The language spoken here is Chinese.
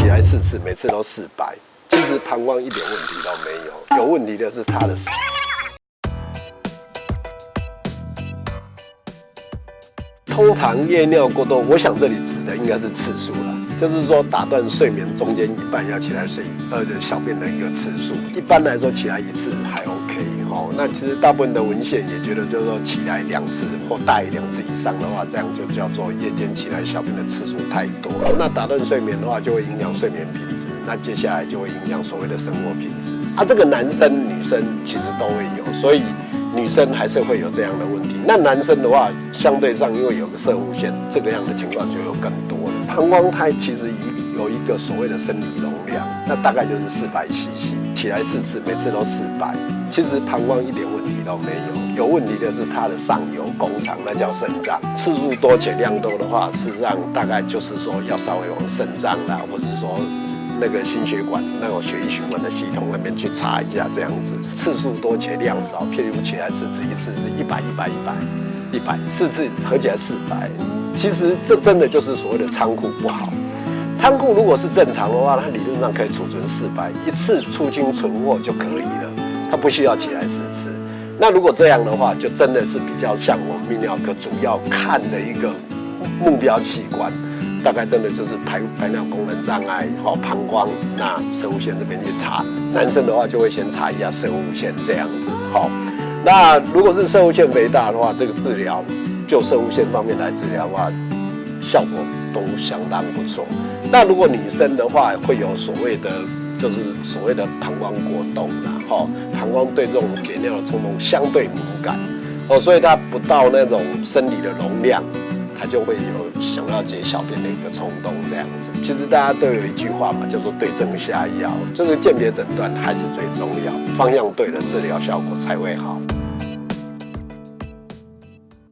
起来四次，每次都四百。其实膀胱一点问题都没有，有问题的是他的。通常夜尿过多，我想这里指的应该是次数了，就是说打断睡眠中间一半要起来睡呃的小便的一个次数。一般来说起来一次还 OK。那其实大部分的文献也觉得，就是说起来两次或大于两次以上的话，这样就叫做夜间起来小便的次数太多了。那打断睡眠的话，就会影响睡眠品质，那接下来就会影响所谓的生活品质。啊，这个男生女生其实都会有，所以。女生还是会有这样的问题，那男生的话，相对上因为有个射物线，这个样的情况就有更多了。膀胱胎其实一有一个所谓的生理容量，那大概就是四百 cc，起来四次，每次都四百。其实膀胱一点问题都没有，有问题的是它的上游工厂，那叫肾脏。次数多且量多的话，事实上大概就是说要稍微往肾脏啦，或者说。那个心血管、那种血液循环的系统那边去查一下，这样子次数多且量少，譬如起来四次，一次是一百、一百、一百、一百，四次合起来四百。其实这真的就是所谓的仓库不好。仓库如果是正常的话，它理论上可以储存四百，一次出金存货就可以了，它不需要起来四次。那如果这样的话，就真的是比较像我们泌尿科主要看的一个目标器官。大概真的就是排排尿功能障碍，好膀胱，那射物线这边去查。男生的话就会先查一下射物线这样子，好。那如果是射物线肥大的话，这个治疗就射物线方面来治疗的话，效果都相当不错。那如果女生的话，会有所谓的就是所谓的膀胱过动啦，哈，膀胱对这种解尿的冲动相对敏感，哦，所以它不到那种生理的容量。他就会有想要解小便的一个冲动，这样子。其实大家都有一句话嘛，叫做对症下药，这个鉴别诊断还是最重要，方向对了，治疗效果才会好。